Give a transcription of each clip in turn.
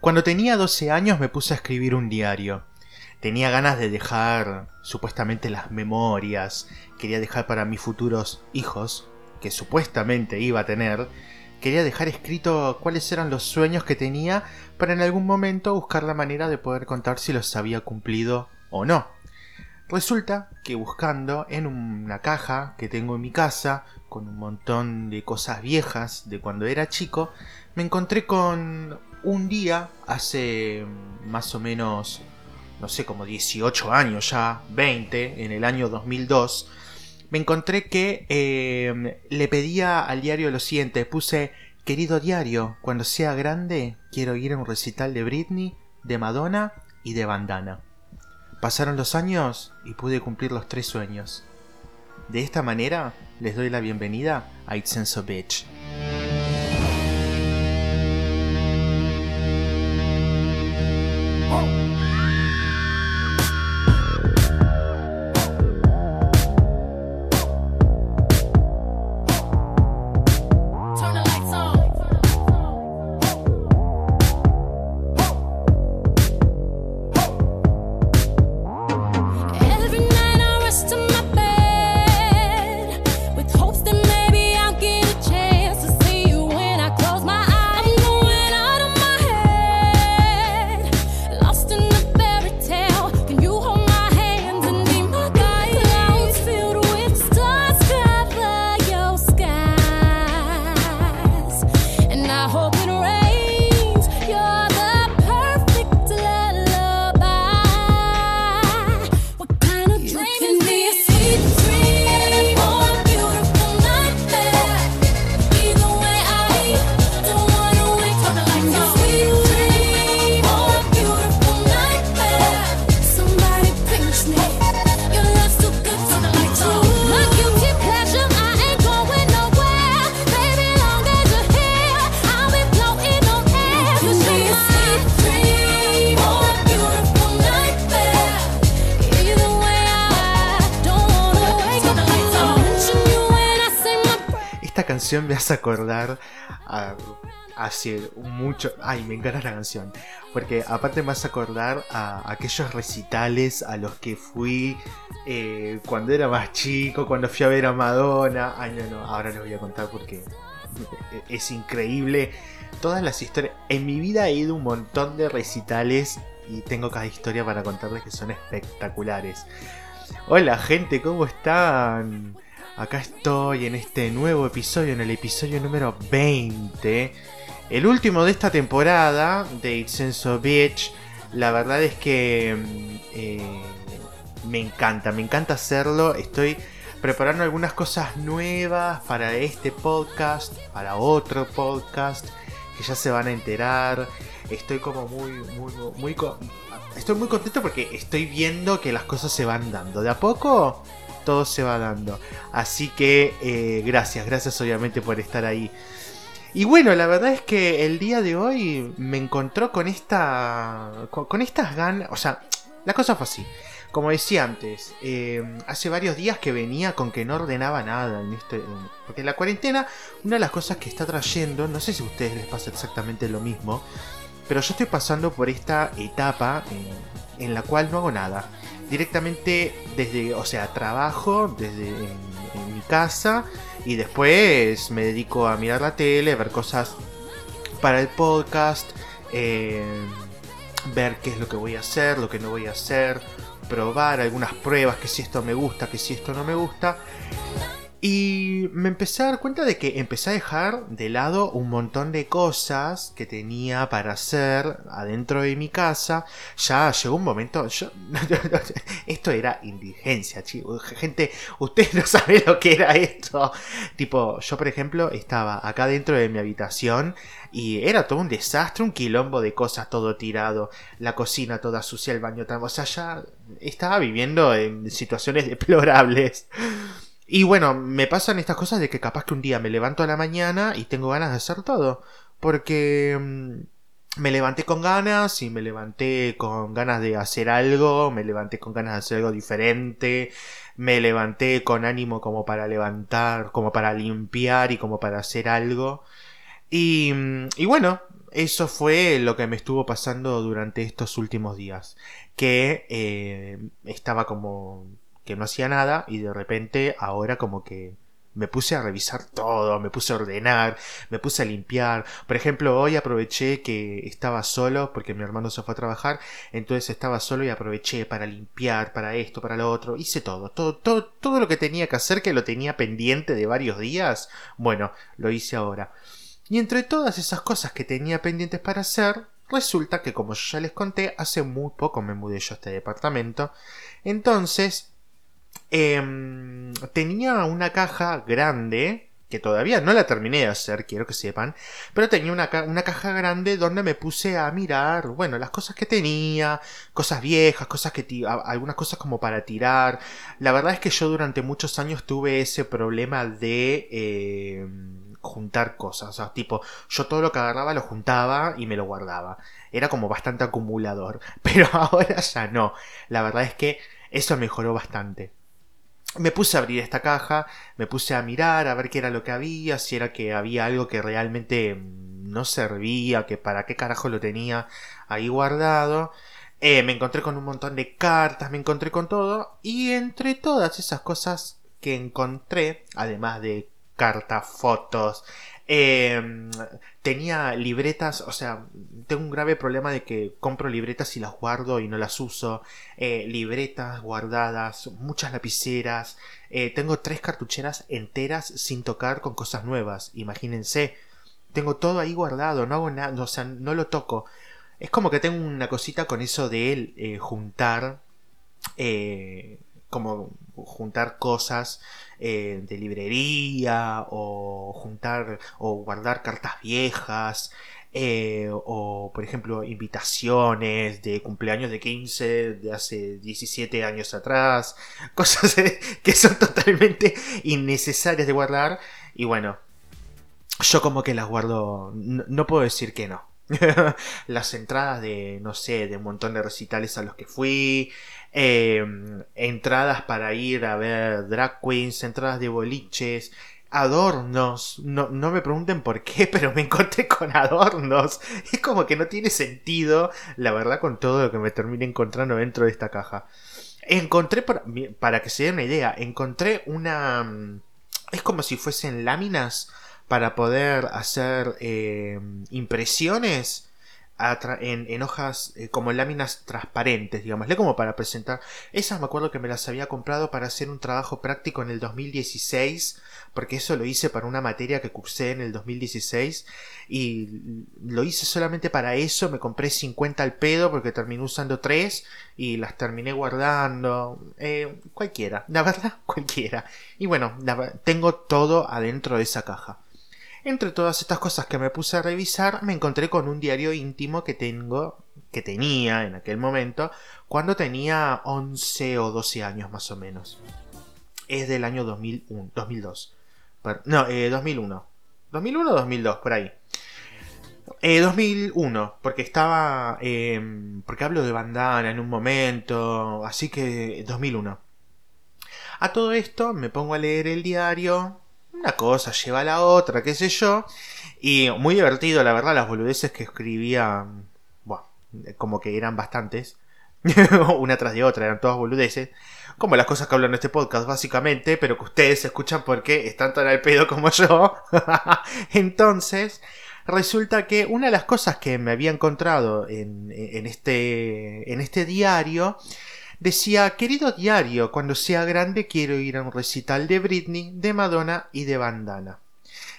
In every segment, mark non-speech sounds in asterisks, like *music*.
Cuando tenía 12 años me puse a escribir un diario. Tenía ganas de dejar supuestamente las memorias, quería dejar para mis futuros hijos, que supuestamente iba a tener, quería dejar escrito cuáles eran los sueños que tenía para en algún momento buscar la manera de poder contar si los había cumplido o no. Resulta que buscando en una caja que tengo en mi casa, con un montón de cosas viejas de cuando era chico, me encontré con un día, hace más o menos, no sé, como 18 años ya, 20, en el año 2002, me encontré que eh, le pedía al diario lo siguiente, puse, querido diario, cuando sea grande quiero ir a un recital de Britney, de Madonna y de Bandana. Pasaron los años y pude cumplir los tres sueños. De esta manera les doy la bienvenida a It's Sense Bitch. Acordar a, hace mucho. Ay, me encanta la canción. Porque aparte me hace acordar a aquellos recitales a los que fui eh, cuando era más chico, cuando fui a ver a Madonna. Ay, no, no, ahora les voy a contar porque es increíble. Todas las historias. En mi vida he ido un montón de recitales y tengo cada historia para contarles que son espectaculares. Hola gente, ¿cómo están? Acá estoy en este nuevo episodio, en el episodio número 20. El último de esta temporada de It's Beach. La verdad es que mm, eh, me encanta, me encanta hacerlo. Estoy preparando algunas cosas nuevas para este podcast, para otro podcast, que ya se van a enterar. Estoy como muy, muy, muy, estoy muy contento porque estoy viendo que las cosas se van dando. De a poco todo se va dando. Así que eh, gracias, gracias obviamente por estar ahí. Y bueno, la verdad es que el día de hoy me encontró con esta. con, estas ganas. O sea, la cosa fue así. Como decía antes, eh, hace varios días que venía con que no ordenaba nada en este. porque la cuarentena, una de las cosas que está trayendo, no sé si a ustedes les pasa exactamente lo mismo, pero yo estoy pasando por esta etapa en la cual no hago nada directamente desde, o sea, trabajo desde en, mi casa y después me dedico a mirar la tele, ver cosas para el podcast, eh, ver qué es lo que voy a hacer, lo que no voy a hacer, probar algunas pruebas, que si esto me gusta, que si esto no me gusta. Y me empecé a dar cuenta de que empecé a dejar de lado un montón de cosas que tenía para hacer adentro de mi casa. Ya llegó un momento. Yo, *laughs* esto era indigencia, chicos. Gente, ustedes no saben lo que era esto. Tipo, yo por ejemplo estaba acá dentro de mi habitación y era todo un desastre, un quilombo de cosas todo tirado. La cocina toda sucia, el baño también. O sea, ya estaba viviendo en situaciones deplorables. Y bueno, me pasan estas cosas de que capaz que un día me levanto a la mañana y tengo ganas de hacer todo. Porque mm, me levanté con ganas y me levanté con ganas de hacer algo, me levanté con ganas de hacer algo diferente, me levanté con ánimo como para levantar, como para limpiar y como para hacer algo. Y, mm, y bueno, eso fue lo que me estuvo pasando durante estos últimos días. Que eh, estaba como que no hacía nada y de repente ahora como que me puse a revisar todo, me puse a ordenar, me puse a limpiar. Por ejemplo, hoy aproveché que estaba solo porque mi hermano se fue a trabajar, entonces estaba solo y aproveché para limpiar, para esto, para lo otro. Hice todo, todo, todo, todo lo que tenía que hacer, que lo tenía pendiente de varios días. Bueno, lo hice ahora. Y entre todas esas cosas que tenía pendientes para hacer, resulta que como yo ya les conté, hace muy poco me mudé yo a este departamento. Entonces, Em, tenía una caja grande, que todavía no la terminé de hacer, quiero que sepan, pero tenía una, una, caja grande donde me puse a mirar, bueno, las cosas que tenía, cosas viejas, cosas que algunas cosas como para tirar. La verdad es que yo durante muchos años tuve ese problema de em, juntar cosas, o sea, tipo, yo todo lo que agarraba lo juntaba y me lo guardaba. Era como bastante acumulador, *laughs* pero ahora ya no. La verdad es que eso mejoró bastante me puse a abrir esta caja, me puse a mirar a ver qué era lo que había, si era que había algo que realmente mm, no servía, que para qué carajo lo tenía ahí guardado. Eh, me encontré con un montón de cartas, me encontré con todo, y entre todas esas cosas que encontré, además de cartas, fotos, Em, tenía libretas, o sea, tengo un grave problema de que compro libretas y las guardo y no las uso. Eh, libretas guardadas, muchas lapiceras. Eh, tengo tres cartucheras enteras sin tocar con cosas nuevas. Imagínense. Tengo todo ahí guardado, no hago nada, o sea, no lo toco. Es como que tengo una cosita con eso de él, eh, juntar como juntar cosas eh, de librería o juntar o guardar cartas viejas eh, o por ejemplo invitaciones de cumpleaños de 15 de hace 17 años atrás *laughs* cosas que son totalmente innecesarias de guardar. Y bueno yo como que las guardo no puedo decir que no *laughs* las entradas de, no sé, de un montón de recitales a los que fui, em, entradas para ir a ver drag queens, entradas de boliches, adornos. No, no me pregunten por qué, *laughs* pero me encontré con adornos. Es como que no tiene sentido, la verdad, con todo lo que me terminé encontrando dentro de esta caja. Encontré, para, para que se den una idea, encontré una... Mm, es como si fuesen láminas para poder hacer eh, impresiones en, hojas eh, como láminas transparentes, digámosle, como para presentar. Esas me acuerdo que me las había comprado para hacer un trabajo práctico en el 2016, porque eso lo hice para una materia que cursé en el 2016 y lo hice solamente para eso, me compré 50 al pedo porque terminé usando 3 y las terminé guardando, eh, cualquiera, la verdad, *laughs* cualquiera. Y bueno, tengo todo adentro de esa caja. Entre todas estas cosas que me puse a revisar, me encontré con un diario íntimo que tengo, que tenía en aquel momento, cuando tenía 11 o 12 años más o menos. Es del año 2001, 2002. no, eh, 2001. 2001 o 2002, por ahí. Eh, 2001, porque estaba... Em, porque hablo de bandana en un momento, así que 2001. A todo esto me pongo a leer el diario una cosa lleva a la otra, qué sé yo. Y muy divertido, la verdad, las boludeces que escribía, bueno, como que eran bastantes. *laughs* una tras de otra, eran todas boludeces. Como las cosas que hablo en este podcast, básicamente, pero que ustedes escuchan porque están tan al pedo como yo. *laughs* Entonces, resulta que una de las cosas que me había encontrado en, en, este, en este diario Decía, querido diario, cuando sea grande quiero ir a un recital de Britney, de Madonna y de Bandana.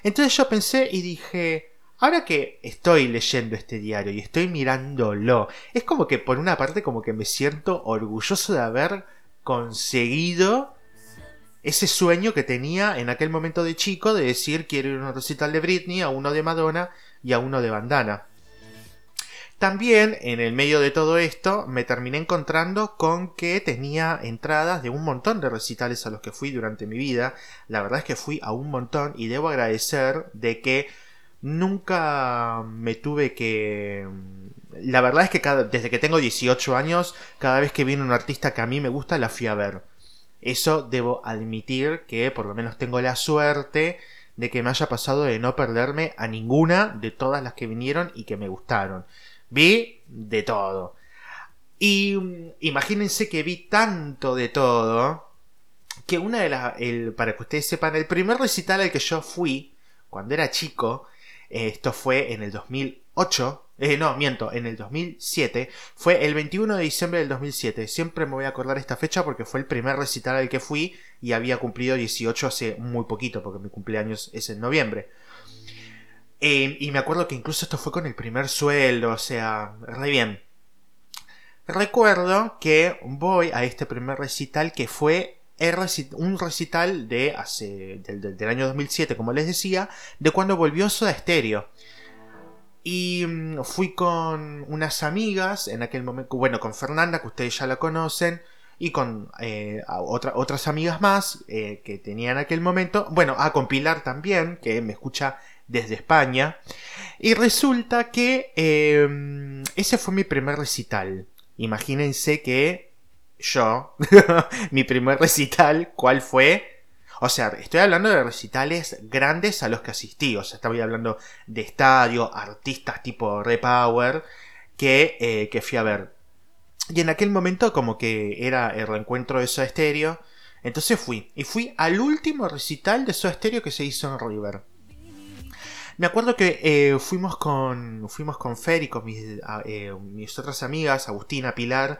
Entonces yo pensé y dije, ahora que estoy leyendo este diario y estoy mirándolo, es como que por una parte como que me siento orgulloso de haber conseguido ese sueño que tenía en aquel momento de chico de decir quiero ir a un recital de Britney, a uno de Madonna y a uno de Bandana. También en el medio de todo esto me terminé encontrando con que tenía entradas de un montón de recitales a los que fui durante mi vida. La verdad es que fui a un montón y debo agradecer de que nunca me tuve que... La verdad es que desde que tengo 18 años, cada vez que viene un artista que a mí me gusta, la fui a ver. Eso debo admitir que por lo menos tengo la suerte de que me haya pasado de no perderme a ninguna de todas las que vinieron y que me gustaron. Vi de todo. Y mm, imagínense que vi tanto de todo que una de las, para que ustedes sepan, el primer recital al que yo fui cuando era chico, esto fue en el 2008, eh, no, miento, en el 2007, fue el 21 de diciembre del 2007. Siempre me voy a acordar esta fecha porque fue el primer recital al que fui y había cumplido 18 hace muy poquito, porque mi cumpleaños es en noviembre. Eh, y me acuerdo que incluso esto fue con el primer sueldo, o sea, re bien. Recuerdo que voy a este primer recital que fue un recital de hace, del, año 2007, como les decía, de cuando volvió Soda Stereo. Y mm, fui con unas amigas en aquel momento, bueno, con Fernanda, que ustedes ya la conocen, y con eh, otras amigas más eh, que tenía en aquel momento. Bueno, a con Pilar también, que me escucha desde España. Y resulta que em, ese fue mi primer recital. Imagínense que yo, *laughs* mi primer recital, ¿cuál fue? O sea, estoy hablando de recitales grandes a los que asistí. O sea, estaba hablando de estadio, artistas tipo Repower, que, eh, que fui a ver. Y en aquel momento como que era el reencuentro de Soda. Entonces fui. Y fui al último recital de Soda que se hizo en River. Me acuerdo que eh, fuimos con fuimos con Fer y con mis, eh, otras amigas, Agustina, Pilar,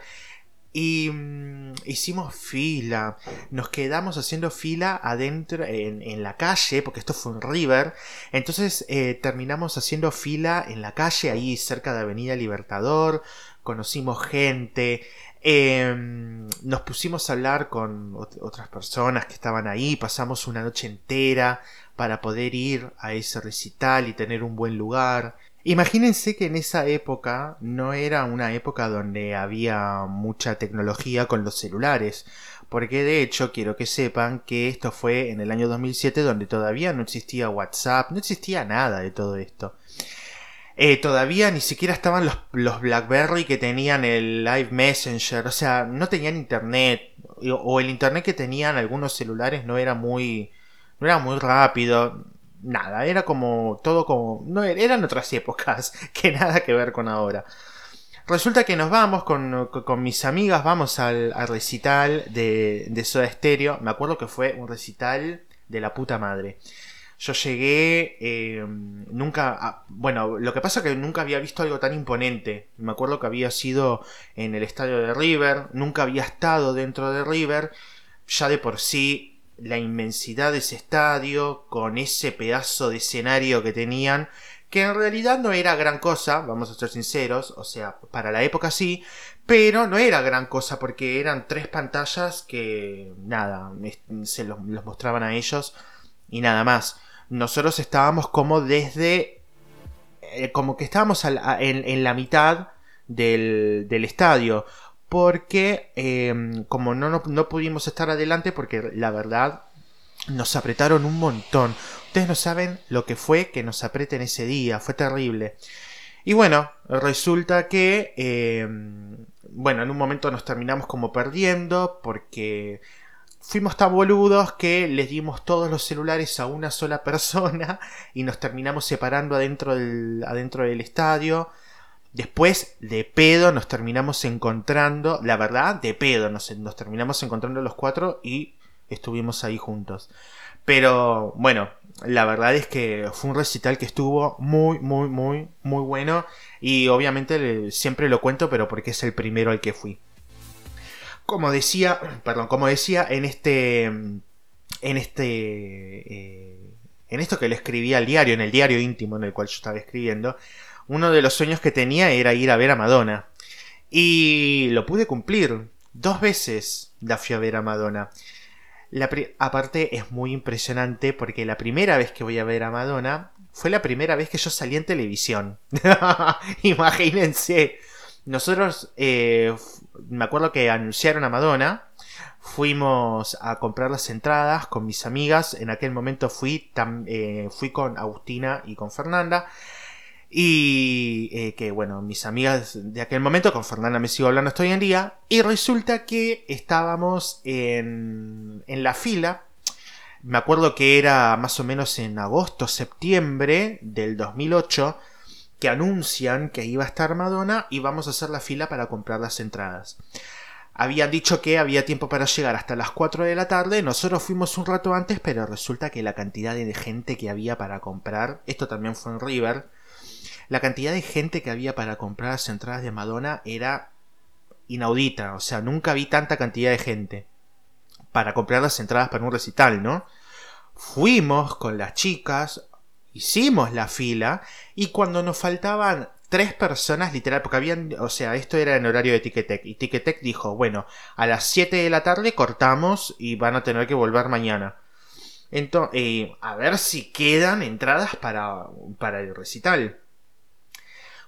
y mm, hicimos fila, nos quedamos haciendo fila adentro en, la calle, porque esto fue un river. Entonces eh, terminamos haciendo fila en la calle, ahí cerca de Avenida Libertador. Conocimos gente, em, nos pusimos a hablar con otras personas que estaban ahí, pasamos una noche entera para poder ir a ese recital y tener un buen lugar. Imagínense que en esa época no era una época donde había mucha tecnología con los celulares, porque de hecho quiero que sepan que esto fue en el año 2007 donde todavía no existía WhatsApp, no existía nada de todo esto. Eh, todavía ni siquiera estaban los, los, BlackBerry que tenían el Live Messenger, o sea, no tenían internet, o el internet que tenían algunos celulares no era muy, no era muy rápido, nada, era como todo como... No, eran otras épocas *laughs* que nada que ver con ahora. Resulta que nos vamos con, mis amigas, vamos al, recital de, de, Soda Stereo. Me acuerdo que fue un recital de la puta madre. Yo llegué, eh, nunca, bueno, lo que pasa es que nunca había visto algo tan imponente. Me acuerdo que había sido en el estadio de River, nunca había estado dentro de River. Ya de por sí la inmensidad de ese estadio, con ese pedazo de escenario que tenían, que en realidad no era gran cosa, vamos a ser sinceros, o sea, para la época sí, pero no era gran cosa porque eran tres pantallas que, nada, se los, mostraban a ellos y nada más. Nosotros estábamos como desde, eh, como que estábamos en, la mitad del, del estadio porque em, como no, no, pudimos estar adelante, porque la verdad nos apretaron un montón. Ustedes no saben lo que fue que nos apreten ese día, fue terrible. Y bueno, resulta que, em, bueno, en un momento nos terminamos como perdiendo porque fuimos tan boludos que les dimos todos los celulares a una sola persona y nos terminamos separando adentro del, adentro del estadio. Después, de pedo, nos terminamos encontrando, la verdad, de pedo, nos, nos terminamos encontrando los cuatro y estuvimos ahí juntos. Pero bueno, la verdad es que fue un recital que estuvo muy, muy, muy, muy bueno. Y obviamente siempre lo cuento, pero porque es el primero al que fui. Como decía, perdón, como decía en este. En este. Eh, en esto que le escribía al diario, en el diario íntimo en el cual yo estaba escribiendo uno de los sueños que tenía era ir a ver a Madonna. Y lo pude cumplir. Dos veces la fui a ver a Madonna. La aparte es muy impresionante porque la primera vez que voy a ver a Madonna fue la primera vez que yo salí en televisión. *laughs* Imagínense. Nosotros, eh, me acuerdo que anunciaron a Madonna. Fuimos a comprar las entradas con mis amigas. En aquel momento fui, eh, fui con Agustina y con Fernanda. Y eh, que bueno, mis amigas de aquel momento, con Fernanda me sigo hablando hasta hoy en día, y resulta que estábamos en, en la fila. me acuerdo que era más o menos en agosto, septiembre del 2008, que anuncian que iba a estar Madonna y vamos a hacer la fila para comprar las entradas. Habían dicho que había tiempo para llegar hasta las 4 de la tarde, nosotros fuimos un rato antes, pero resulta que la cantidad de gente que había para comprar, esto también fue en River, la cantidad de gente que había para comprar las entradas de Madonna era inaudita, o sea, nunca vi tanta cantidad de gente para comprar las entradas para un recital, ¿no? Fuimos con las chicas, hicimos la fila y cuando nos faltaban tres personas, literal, porque habían, o sea, esto era en horario de Ticketek y Ticketek dijo, bueno, a las 7 de la tarde cortamos y van a tener que volver mañana. Entonces, eh, a ver si quedan entradas para, para el recital.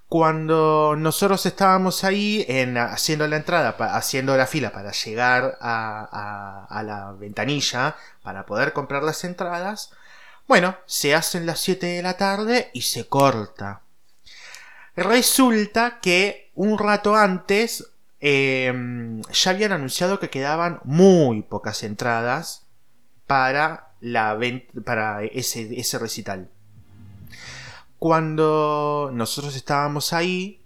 Cuando nosotros estábamos ahí en, haciendo la entrada, haciendo la fila para llegar a, a, la ventanilla para poder comprar las entradas, bueno, se hacen las 7 de la tarde y se corta. Resulta que un rato antes em, ya habían anunciado que quedaban muy pocas entradas para, la, para ese, ese recital. Cuando nosotros estábamos ahí,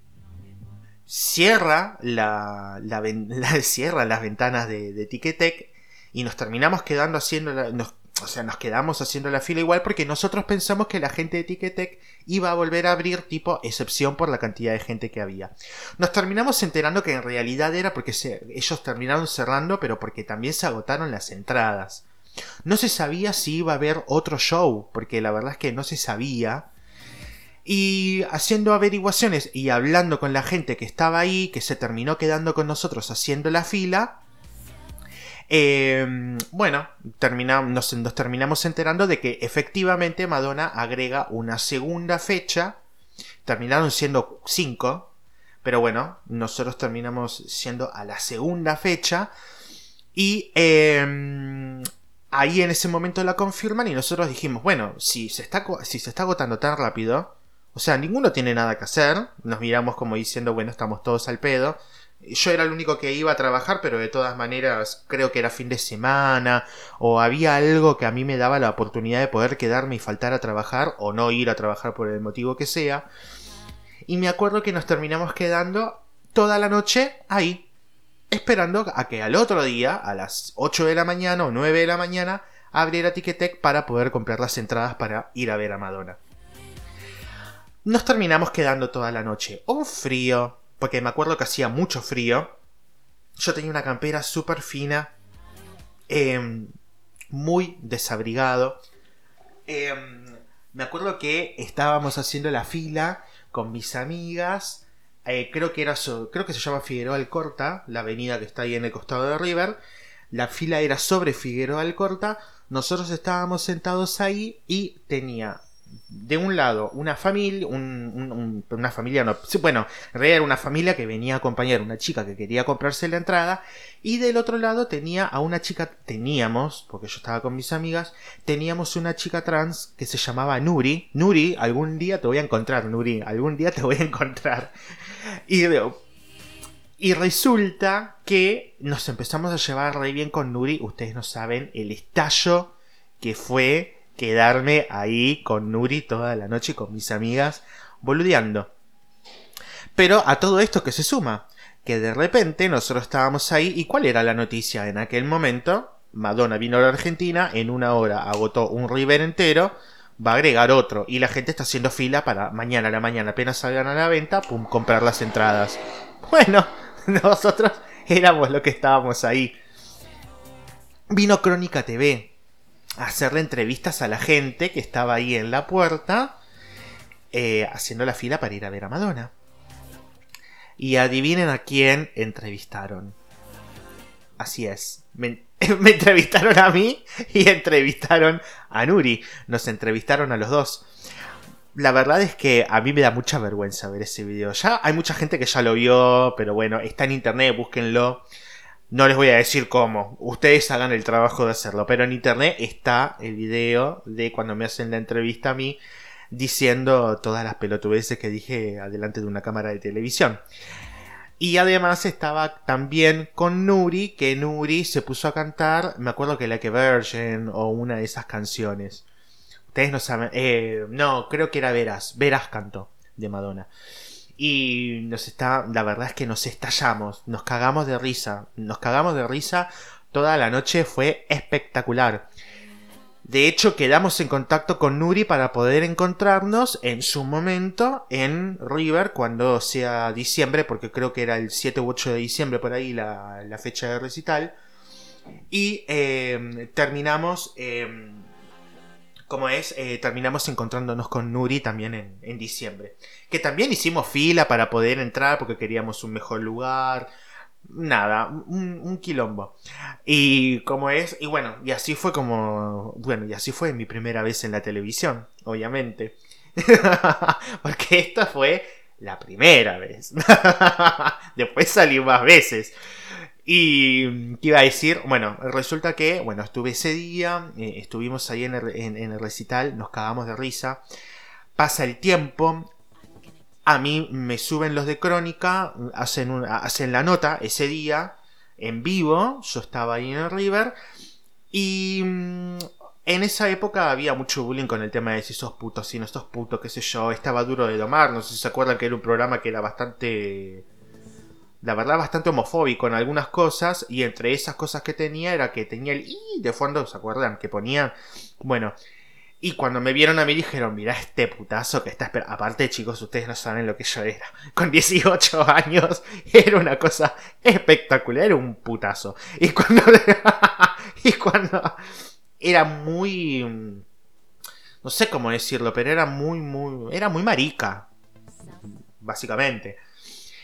cierra, la, *laughs* las ventanas de, de Ticketek y nos terminamos quedando haciendo, nos, o sea, nos quedamos haciendo la fila igual porque nosotros pensamos que la gente de Ticketek iba a volver a abrir tipo excepción por la cantidad de gente que había. Nos terminamos enterando que en realidad era porque ellos terminaron cerrando pero porque también se agotaron las entradas. No se sabía si iba a haber otro show, porque la verdad es que no se sabía. Y haciendo averiguaciones y hablando con la gente que estaba ahí, que se terminó quedando con nosotros haciendo la fila, eh, bueno, nos, terminamos enterando de que efectivamente Madonna agrega una segunda fecha. Terminaron siendo cinco, pero bueno, nosotros terminamos siendo a la segunda fecha. Y eh, ahí en ese momento la confirman y nosotros dijimos, bueno, si se está, si se está agotando tan rápido, o sea, ninguno tiene nada que hacer. Nos miramos como diciendo, bueno, estamos todos al pedo. Yo era el único que iba a trabajar, pero de todas maneras creo que era fin de semana o había algo que a mí me daba la oportunidad de poder quedarme y faltar a trabajar o no ir a trabajar por el motivo que sea. Y me acuerdo que nos terminamos quedando toda la noche ahí, esperando a que al otro día, a las 8 de la mañana o 9 de la mañana, abriera Ticketek para poder comprar las entradas para ir a ver a Madonna. Nos terminamos quedando toda la noche. Un frío, porque me acuerdo que hacía mucho frío. Yo tenía una campera súper fina, em, muy desabrigado. Em, me acuerdo que estábamos haciendo la fila con mis amigas. Eh, creo que era creo que se llama Figueroa Alcorta, la avenida que está ahí en el costado de River. La fila era sobre Figueroa Alcorta. Nosotros estábamos sentados ahí y tenía de un lado una familia, una familia, no, bueno, era una familia que venía a acompañar a una chica que quería comprarse la entrada y del otro lado tenía a una chica, teníamos, porque yo estaba con mis amigas, teníamos una chica trans que se llamaba Nuri. Nuri, algún día te voy a encontrar, Nuri, algún día te voy a encontrar. Y, y resulta que nos empezamos a llevar re bien con Nuri, ustedes no saben el estallo que fue quedarme ahí con Nuri toda la noche con mis amigas boludeando. Pero a todo esto que se suma, que de repente nosotros estábamos ahí y ¿cuál era la noticia en aquel momento? Madonna vino a la Argentina, en una hora agotó un River entero, va a agregar otro y la gente está haciendo fila para mañana a la mañana apenas salgan a la venta, pum, comprar las entradas. *laughs* Bueno, *laughs* nosotros éramos lo que estábamos ahí. Vino Crónica TV, hacerle entrevistas a la gente que estaba ahí en la puerta, eh, haciendo la fila para ir a ver a Madonna. Y adivinen a quién entrevistaron. Así es. Me, *laughs* me, entrevistaron a mí y entrevistaron a Nuri. Nos entrevistaron a los dos. La verdad es que a mí me da mucha vergüenza ver ese video. Ya hay mucha gente que ya lo vio, pero bueno, está en internet, búsquenlo. No les voy a decir cómo, ustedes hagan el trabajo de hacerlo, pero en internet está el video de cuando me hacen la entrevista a mí diciendo todas las pelotudeces que dije adelante de una cámara de televisión. Y además estaba también con Nuri, que Nuri se puso a cantar, me acuerdo que la que Virgin o una de esas canciones. Ustedes no saben, eh, no, creo que era Veras, Veras cantó de Madonna. Y nos está, la verdad es que nos estallamos, nos cagamos de risa, nos cagamos de risa, toda la noche fue espectacular. De hecho, quedamos en contacto con Nuri para poder encontrarnos en su momento en River cuando sea diciembre, porque creo que era el 7 u 8 de diciembre por ahí la, fecha de recital. Y em, terminamos, eh, como es, eh, terminamos encontrándonos con Nuri también en, en diciembre. Que también hicimos fila para poder entrar porque queríamos un mejor lugar nada, un, quilombo. Y como es, y bueno, y así fue como, bueno, y así fue mi primera vez en la televisión, obviamente. *laughs* Porque esta fue la primera vez. *laughs* Después salí más veces. Y, ¿qué iba a decir? Bueno, resulta que, bueno, estuve ese día, eh, estuvimos ahí en en el recital, nos cagamos de risa. Pasa el tiempo, a mí me suben los de Crónica, hacen, hacen la nota ese día en vivo, yo estaba ahí en el River, y mm, en esa época había mucho bullying con el tema de si sos puto, si no sos puto, qué sé yo, estaba duro de domar, no sé si se acuerdan que era un programa que era bastante... La verdad, bastante homofóbico en algunas cosas, y entre esas cosas que tenía era que tenía el i de fondo, ¿se acuerdan? Que ponía. Bueno, y cuando me vieron a mí dijeron, mira este putazo que está esperando. Aparte, chicos, ustedes no saben lo que yo era. *laughs* Con 18 años *laughs* era una cosa espectacular, era un putazo. Y cuando... *laughs* y cuando... Era muy... No sé cómo decirlo, pero era muy, muy... Era muy marica. Básicamente.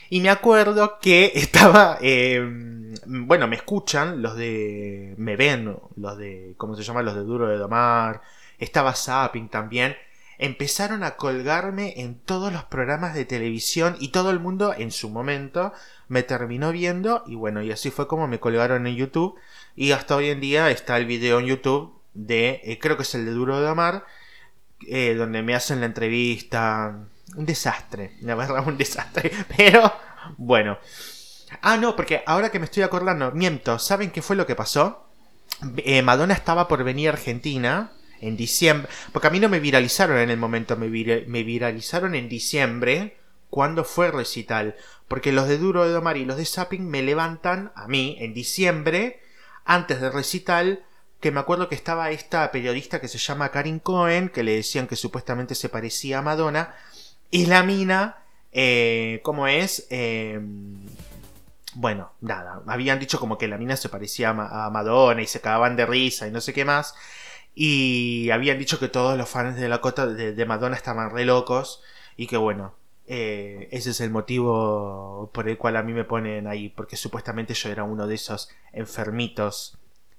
Y me acuerdo que estaba... Em, bueno, me escuchan los de... Me ven los de... ¿Cómo se llama? Los de Duro de Domar estaba Zapping también, empezaron a colgarme en todos los programas de televisión y todo el mundo en su momento me terminó viendo y bueno, y así fue como me colgaron en YouTube y hasta hoy en día está el video en YouTube de, eh, creo que es el de Duro de Amar, eh, donde me hacen la entrevista. Un desastre, la verdad, un desastre. *laughs* Pero bueno. Ah, no, porque ahora que me estoy acordando, miento, ¿saben qué fue lo que pasó? Eh, Madonna estaba por venir a Argentina en diciembre, porque a mí no me viralizaron en el momento, me, viralizaron en diciembre cuando fue recital, porque los de Duro de Domar y los de Zapping me levantan a mí en diciembre, antes del recital, que me acuerdo que estaba esta periodista que se llama Karin Cohen, que le decían que supuestamente se parecía a Madonna, y la mina, eh, ¿cómo es? Eh, bueno, nada, habían dicho como que la mina se parecía a Madonna y se cagaban de risa y no sé qué más. Y habían dicho que todos los fans de la cota de, Madonna estaban re locos. Y que bueno, eh, ese es el motivo por el cual a mí me ponen ahí. Porque supuestamente yo era uno de esos enfermitos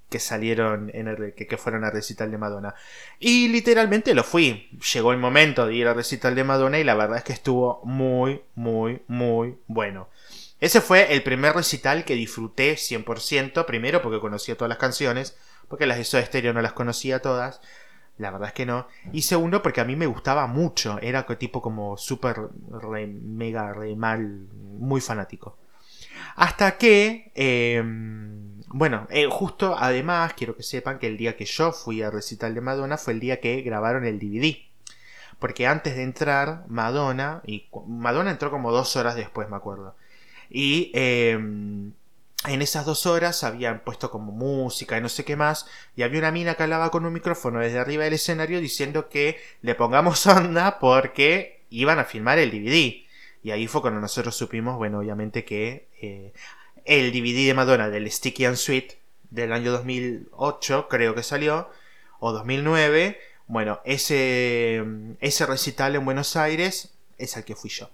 que salieron en el, que, que, fueron a recital de Madonna. Y literalmente lo fui. Llegó el momento de ir a recital de Madonna y la verdad es que estuvo muy, muy, muy bueno. Ese fue el primer recital que disfruté 100%, primero porque conocía todas las canciones, porque las de Soda Stereo no las conocía todas, la verdad es que no. Y segundo, porque a mí me gustaba mucho, era tipo como súper, mega, re mal, muy fanático. Hasta que, em, bueno, eh, justo además quiero que sepan que el día que yo fui a recital de Madonna fue el día que grabaron el DVD. Porque antes de entrar, Madonna, y Madonna entró como dos horas después, me acuerdo. Y eh, en esas dos horas habían puesto como música y no sé qué más, y había una mina que hablaba con un micrófono desde arriba del escenario diciendo que le pongamos *laughs* onda porque iban a filmar el DVD. Y ahí fue cuando nosotros supimos, bueno, obviamente que eh, el DVD de Madonna del Sticky and Sweet del año 2008, creo que salió, o 2009, bueno, ese, ese recital en Buenos Aires es el que fui yo.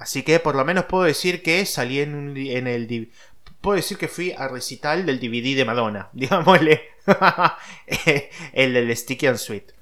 Así que por lo menos puedo decir que salí en, un, en el puedo decir que fui a recital del DVD de Madonna, *laughs* digámosle, *laughs* el del Sticky and Sweet.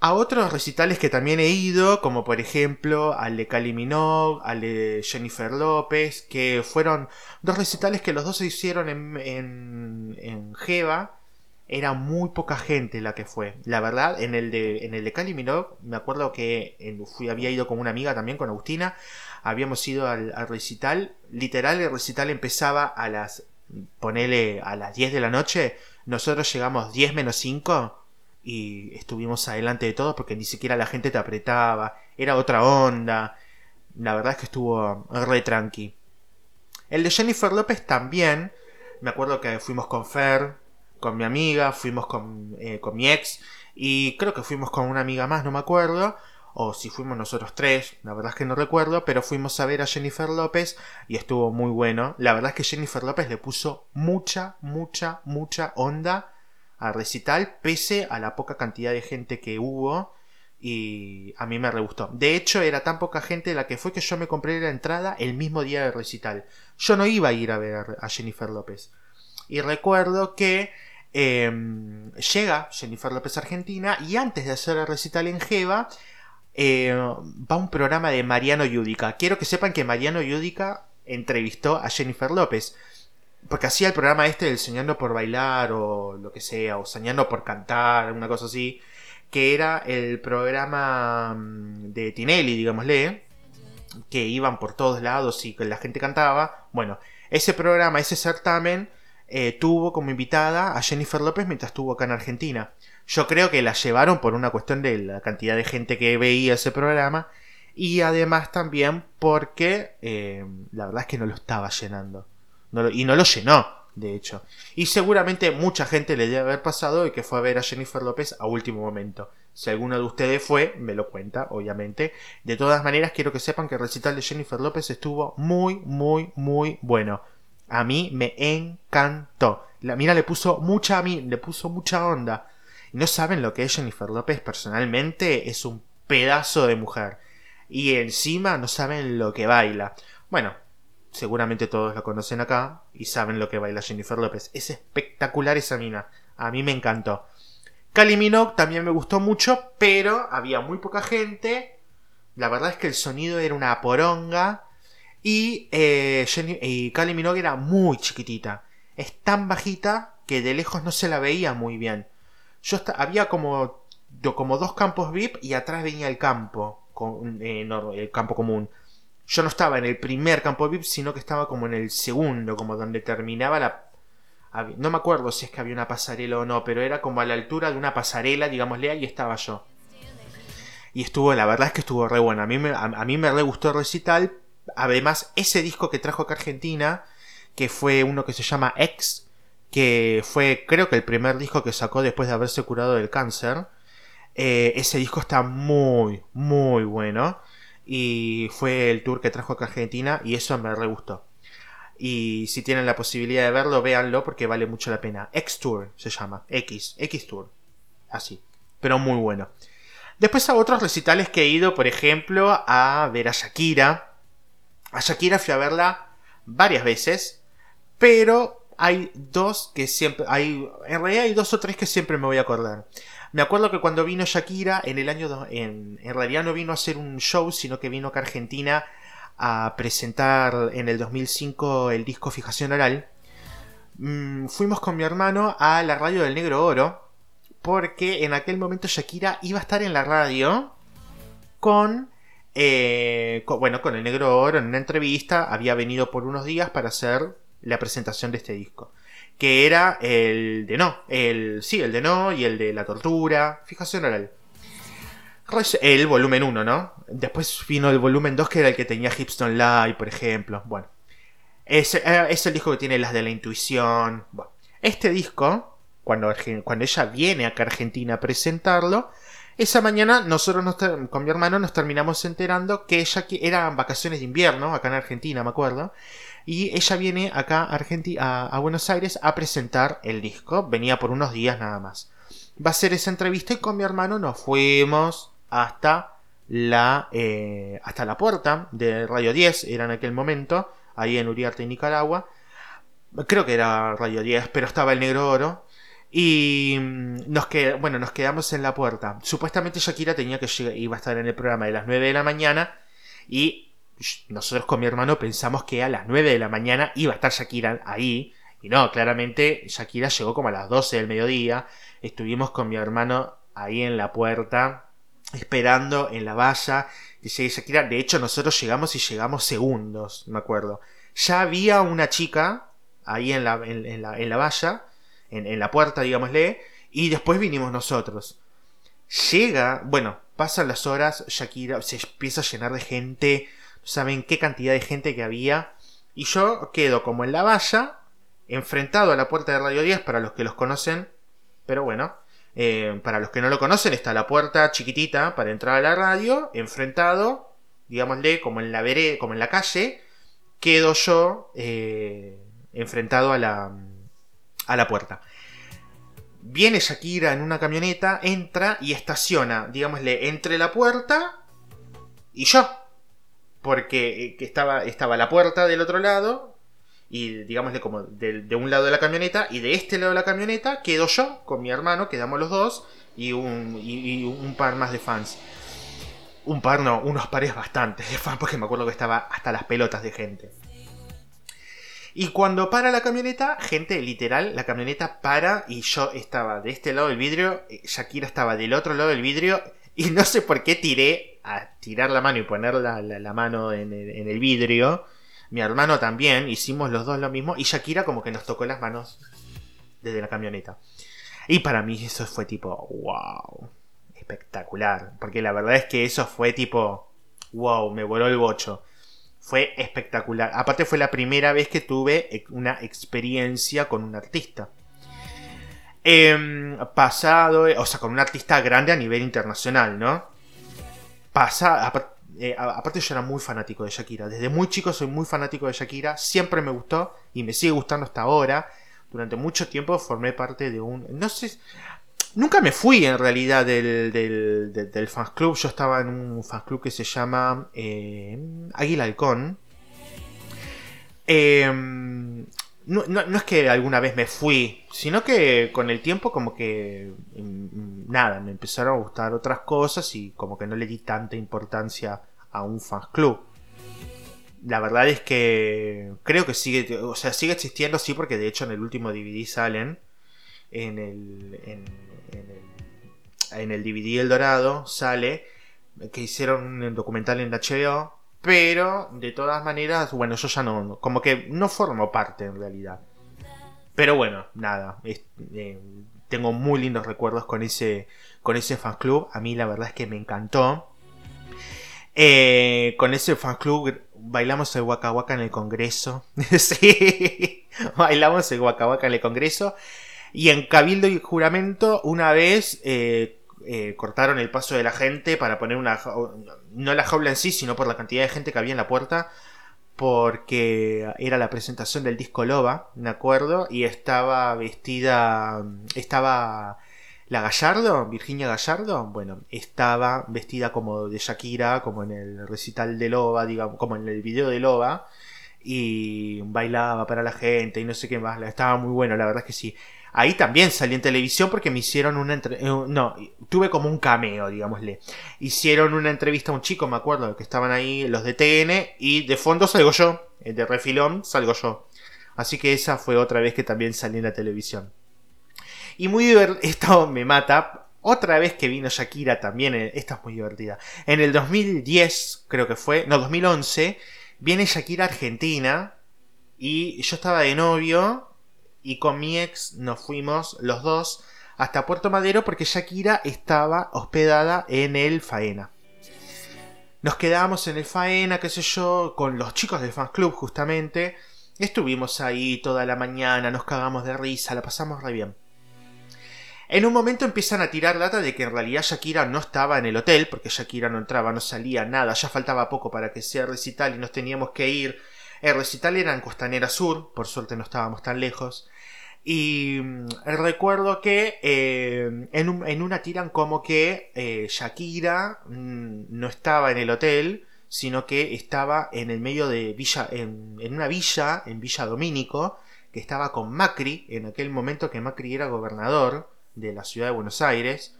A otros recitales que también he ido, como por ejemplo al de Kylie Minogue, al de Jennifer López, que fueron dos recitales que los dos se hicieron en, en, Jeva, era muy poca gente la que fue. La verdad, en el de, en el de Cali me acuerdo que fui, había ido con una amiga también, con Agustina. Habíamos ido al, recital. Literal, el recital empezaba a las. Ponele a las 10 de la noche. Nosotros llegamos 10 menos 5 y estuvimos adelante de todo porque ni siquiera la gente te apretaba. Era otra onda. La verdad es que estuvo re tranqui. El de Jennifer López también. Me acuerdo que fuimos con Fer, con mi amiga, fuimos con, eh, con mi ex y creo que fuimos con una amiga más, no me acuerdo, o si fuimos nosotros tres, la verdad es que no recuerdo, pero fuimos a ver a Jennifer López y estuvo muy bueno. La verdad es que Jennifer López le puso mucha, mucha, mucha onda al recital, pese a la poca cantidad de gente que hubo. Y a mí me re gustó. De hecho, era tan poca gente la que fue que yo me compré la entrada el mismo día del recital. Yo no iba a ir a ver a Jennifer López. Y recuerdo que Em, llega Jennifer López Argentina y antes de hacer el recital en Jeva eh, va un programa de Mariano Yudica. Quiero que sepan que Mariano Yudica entrevistó a Jennifer López. Porque hacía el programa este del Soñando por Bailar o lo que sea, o Soñando por Cantar, una cosa así, que era el programa mm, de Tinelli, digámosle, que iban por todos lados y que la gente cantaba. Bueno, ese programa, ese certamen, eh, tuvo como invitada a Jennifer López mientras estuvo acá en Argentina. Yo creo que la llevaron por una cuestión de la cantidad de gente que veía ese programa y además también porque eh, la verdad es que no lo estaba llenando. y no lo llenó, de hecho. Y seguramente mucha gente le debe haber pasado y que fue a ver a Jennifer López a último momento. Si alguno de ustedes fue, me lo cuenta, obviamente. De todas maneras, quiero que sepan que el recital de Jennifer López estuvo muy, muy, muy bueno. A mí me encantó. La mina le puso mucha, le puso mucha onda. No saben lo que es Jennifer López personalmente. Es un pedazo de mujer. Y encima no saben lo que baila. Bueno, seguramente todos lo conocen acá y saben lo que baila Jennifer López. Es espectacular esa mina. A mí me encantó. Kylie Minogue también me gustó mucho, pero había muy poca gente. La verdad es que el sonido era una poronga. Y, eh, y Minogue era muy chiquitita. Es tan bajita que de lejos no se la veía muy bien. Yo había como, como dos campos VIP y atrás venía el campo, con, eh, el campo común. Yo no estaba en el primer campo VIP, sino que estaba como en el segundo, como donde terminaba la... No me acuerdo si es que había una pasarela o no, pero era como a la altura de una pasarela, digámosle, ahí estaba yo. Y estuvo, la verdad es que estuvo re bueno. A mí me, a, mí me re gustó el recital, además, ese disco que trajo acá Argentina, que fue uno que se llama X, que fue creo que el primer disco que sacó después de haberse curado del cáncer, eh, ese disco está muy, muy bueno. Y fue el tour que trajo acá Argentina y eso me re gustó. Y si tienen la posibilidad de verlo, véanlo porque vale mucho la pena. X Tour se llama. X. X Tour. Así. Pero muy bueno. Después a otros recitales que he ido, por ejemplo, a ver a Shakira. A Shakira fui a verla varias veces, pero hay dos que siempre, hay, en realidad hay dos o tres que siempre me voy a acordar. Me acuerdo que cuando vino Shakira en el año, en, en realidad no vino a hacer un show, sino que vino acá a Argentina a presentar en el 2005 el disco Fijación Oral. Mm, fuimos con mi hermano a la radio del Negro Oro, porque en aquel momento Shakira iba a estar en la radio con eh, bueno, con el Negro Oro en una entrevista había venido por unos días para hacer la presentación de este disco. Que era el de no, el, sí, el de no y el de la tortura, fijación oral. El volumen 1, ¿no? Después vino el volumen 2 que era el que tenía Hipstone Live, por ejemplo. Bueno, es, eh, es el disco que tiene las de la intuición. Bueno, este disco, cuando, cuando ella viene acá a Argentina a presentarlo, esa mañana nosotros con mi hermano nos terminamos enterando que ella eran vacaciones de invierno acá en Argentina, me acuerdo. Y ella viene acá a, a, Buenos Aires a presentar el disco. Venía por unos días nada más. Va a ser esa entrevista y con mi hermano nos fuimos hasta la, eh, hasta la puerta de Radio 10, era en aquel momento, ahí en Uriarte, Nicaragua. Creo que era Radio 10, pero estaba el negro oro. Y mm, nos, bueno, nos quedamos en la puerta. Supuestamente Shakira tenía que llegar, iba a estar en el programa de las 9 de la mañana. Y nosotros con mi hermano pensamos que a las 9 de la mañana iba a estar Shakira ahí. Y no, claramente Shakira llegó como a las 12 del mediodía. Estuvimos con mi hermano ahí en la puerta, esperando en la valla Shakira. De hecho, nosotros llegamos y llegamos segundos, me acuerdo. Ya había una chica ahí en la, en, la, en la valla, en la puerta, digámosle, y después vinimos nosotros. Llega, bueno, pasan las horas, Shakira se empieza a llenar de gente, saben qué cantidad de gente que había, y yo quedo como en la valla, enfrentado a la puerta de Radio 10 para los que los conocen, pero bueno, eh, para los que no lo conocen está la puerta chiquitita para entrar a la radio, enfrentado, digámosle, como en la veré, como en la calle, quedo yo eh, enfrentado a la, a la puerta. Viene Shakira en una camioneta, entra y estaciona, digámosle, entre la puerta y yo. Porque eh, estaba, estaba la puerta del otro lado, y digámosle como de, un lado de la camioneta, y de este lado de la camioneta quedo yo con mi hermano, quedamos los dos, y un, y un par más de fans. Un par, no, unos pares bastantes de fans, porque me acuerdo que estaba hasta las pelotas de gente. Y cuando para la camioneta, gente, literal, la camioneta para y yo estaba de este lado del vidrio, eh, Shakira estaba del otro lado del vidrio y no sé por qué tiré a tirar la mano y poner la, mano en el, vidrio. Mi hermano también, hicimos los dos lo mismo y Shakira como que nos tocó las manos desde la camioneta. Y para mí eso fue tipo, wow, espectacular. Porque la verdad es que eso fue tipo, wow, me voló el bocho. Fue espectacular. Aparte fue la primera vez que tuve una experiencia con un artista. Em, pasado, o sea, con un artista grande a nivel internacional, ¿no? Pasa, eh, aparte yo era muy fanático de Shakira. Desde muy chico soy muy fanático de Shakira. Siempre me gustó y me sigue gustando hasta ahora. Durante mucho tiempo formé parte de un... No sé... Nunca me fui en realidad del, del, del, club. Yo estaba en un fans club que se llama eh, Águila Halcón. Em, no, es que alguna vez me fui, sino que con el tiempo como que mm, nada, me empezaron a gustar otras cosas y como que no le di tanta importancia a un fans club. La verdad es que creo que sigue, o sea, sigue existiendo, sí, porque de hecho en el último DVD salen en el, en, en el DVD El Dorado sale que hicieron un documental en HBO, pero de todas maneras, bueno, yo ya no, como que no formo parte en realidad. Pero bueno, nada, eh, tengo muy lindos recuerdos con ese, con ese fan club. A mí la verdad es que me encantó. Eh, con ese fan club bailamos el Waka en el Congreso. *laughs* sí, bailamos el Waka en el Congreso. Y en Cabildo y Juramento, una vez eh, eh, cortaron el paso de la gente para poner una. No la jaula en sí, sino por la cantidad de gente que había en la puerta. Porque era la presentación del disco Loba, me acuerdo. Y estaba vestida. Estaba. La Gallardo, Virginia Gallardo, bueno, estaba vestida como de Shakira, como en el recital de Loba, digamos, como en el video de Loba, y bailaba para la gente y no sé qué más. Estaba muy bueno, la verdad es que sí. Ahí también salí en televisión porque me hicieron una entrevista. Eh, no, tuve como un cameo, digámosle. Hicieron una entrevista a un chico, me acuerdo, que estaban ahí los de TN, y de fondo salgo yo. De refilón salgo yo. Así que esa fue otra vez que también salí en la televisión. Y muy divertido. *laughs* Esto me mata. Otra vez que vino Shakira también. Eh, esta es muy divertida. En el 2010, creo que fue. No, 2011. Viene Shakira Argentina. Y yo estaba de novio y con mi ex nos fuimos los dos hasta Puerto Madero porque Shakira estaba hospedada en el Faena. Nos quedamos en el Faena, qué sé yo, con los chicos del fan club justamente. Estuvimos ahí toda la mañana, nos cagamos de risa, la pasamos re bien. En un momento empiezan a tirar data de que en realidad Shakira no estaba en el hotel, porque Shakira no entraba, no salía, nada, ya faltaba poco para que sea recital y nos teníamos que ir el recital era en Costanera Sur, por suerte no estábamos tan lejos. Y mm, recuerdo que eh, en, una tiran como que eh, Shakira mm, no estaba en el hotel, sino que estaba en el medio de Villa, en, una villa, en Villa Domínico, que estaba con Macri, en aquel momento que Macri era gobernador de la ciudad de Buenos Aires,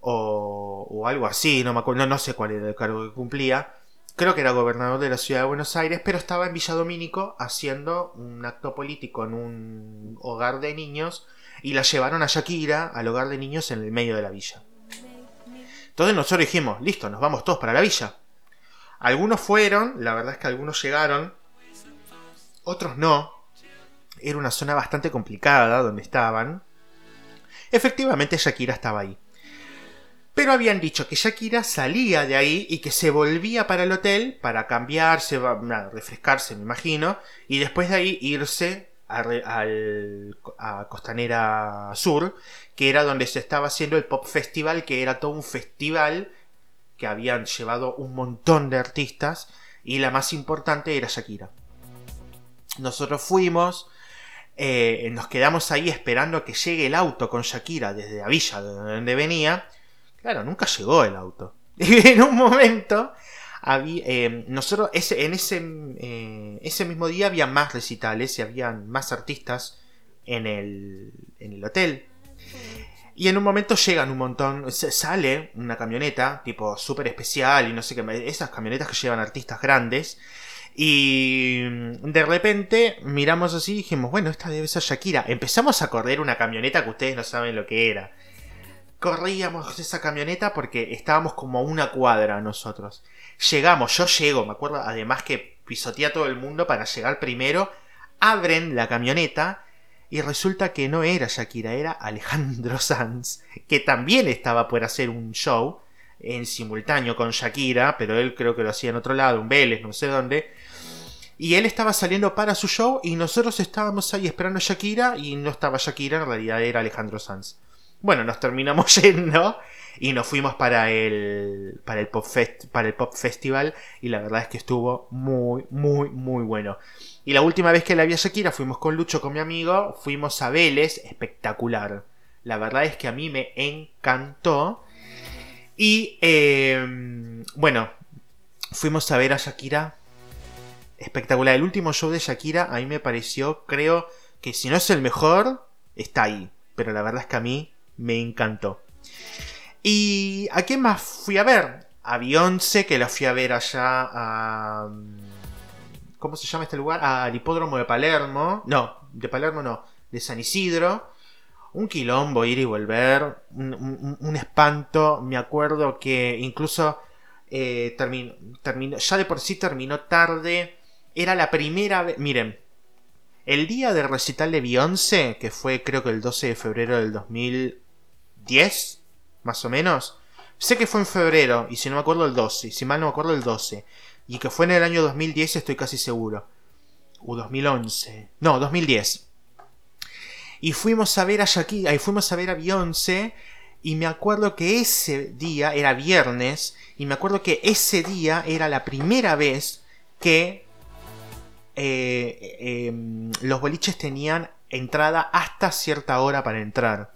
o, algo así, no me acuerdo, no sé cuál era el cargo que cumplía creo que era gobernador de la ciudad de Buenos Aires, pero estaba en Villa Domínico haciendo un acto político en un hogar de niños y la llevaron a Shakira al hogar de niños en el medio de la villa. Entonces nosotros dijimos, listo, nos vamos todos para la villa. Algunos fueron, la verdad es que algunos llegaron, otros no. Era una zona bastante complicada donde estaban. Efectivamente Shakira estaba ahí. Pero habían dicho que Shakira salía de ahí y que se volvía para el hotel para cambiarse, refrescarse, me imagino, y después de ahí irse a, a, Costanera Sur, que era donde se estaba haciendo el Pop Festival, que era todo un festival que habían llevado un montón de artistas y la más importante era Shakira. Nosotros fuimos, eh, nos quedamos ahí esperando que llegue el auto con Shakira desde la villa de donde venía Claro, nunca llegó el auto. *laughs* Y en un momento, había, eh, nosotros en ese, eh, ese mismo día había más recitales y habían más artistas en el, en el hotel. Y en un momento llegan un montón, sale una camioneta, tipo súper especial y no sé qué, esas camionetas que llevan artistas grandes. Y de repente miramos así y dijimos, bueno, esta debe ser Shakira. Empezamos a correr una camioneta que ustedes no saben lo que era corríamos esa camioneta porque estábamos como a una cuadra nosotros. Llegamos, yo llego, me acuerdo además que pisotea todo el mundo para llegar primero, abren la camioneta y resulta que no era Shakira, era Alejandro *laughs* Sanz, que también estaba por hacer un show en simultáneo con Shakira, pero él creo que lo hacía en otro lado, un Vélez, no sé dónde. Y él estaba saliendo para su show y nosotros estábamos ahí esperando a Shakira y no estaba Shakira, en realidad era Alejandro Sanz. Bueno, nos terminamos *laughs* yendo y nos fuimos para el, para el, Pop, para el Pop Festival y la verdad es que estuvo muy, muy, muy bueno. Y la última vez que la vi a Shakira fuimos con Lucho, con mi amigo, fuimos a Vélez, espectacular. La verdad es que a mí me encantó. Y em, bueno, fuimos a ver a Shakira. Espectacular. El último show de Shakira a mí me pareció, creo que si no es el mejor, está ahí. Pero la verdad es que a mí me encantó. ¿Y a quién más fui a ver? A Beyoncé, que la fui a ver allá. ¿Cómo se llama este lugar? Al hipódromo de Palermo. No, de Palermo no, de San Isidro. Un quilombo ir y volver. Un, espanto. Me acuerdo que incluso eh, terminó, ya de por sí terminó tarde. Era la primera vez... Miren, el día del recital de Beyoncé, que fue creo que el 12 de febrero del 2000... 10, más o menos. Sé que fue en febrero, y si no me acuerdo el 12, y si mal no me acuerdo el 12. Y que fue en el año 2010 estoy casi seguro. O 2011. No, 2010. Y fuimos a ver a Shakira, y fuimos a ver a Beyoncé, y me acuerdo que ese día era viernes, y me acuerdo que ese día era la primera vez que eh, em, los boliches tenían entrada hasta cierta hora para entrar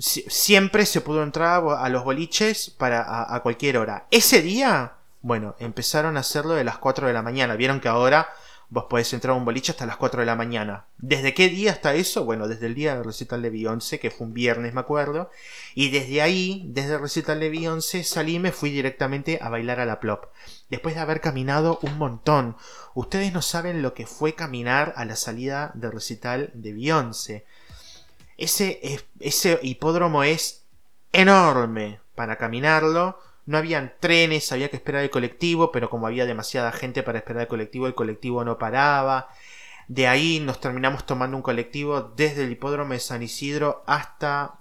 siempre se pudo entrar a los boliches para a, cualquier hora. Ese día, bueno, empezaron a hacerlo de las 4 de la mañana. Vieron que ahora vos podés entrar a un boliche hasta las 4 de la mañana. ¿Desde qué día hasta eso? Bueno, desde el día del recital de Beyoncé, que fue un viernes, me acuerdo. Y desde ahí, desde el recital de Beyoncé, salí y me fui directamente a bailar a la plop. Después de haber caminado un montón. Ustedes no saben lo que fue caminar a la salida del recital de Beyoncé. Ese, ese hipódromo es enorme para caminarlo. No habían trenes, había que esperar el colectivo, pero como había demasiada gente para esperar el colectivo, el colectivo no paraba. De ahí nos terminamos tomando un colectivo desde el hipódromo de San Isidro hasta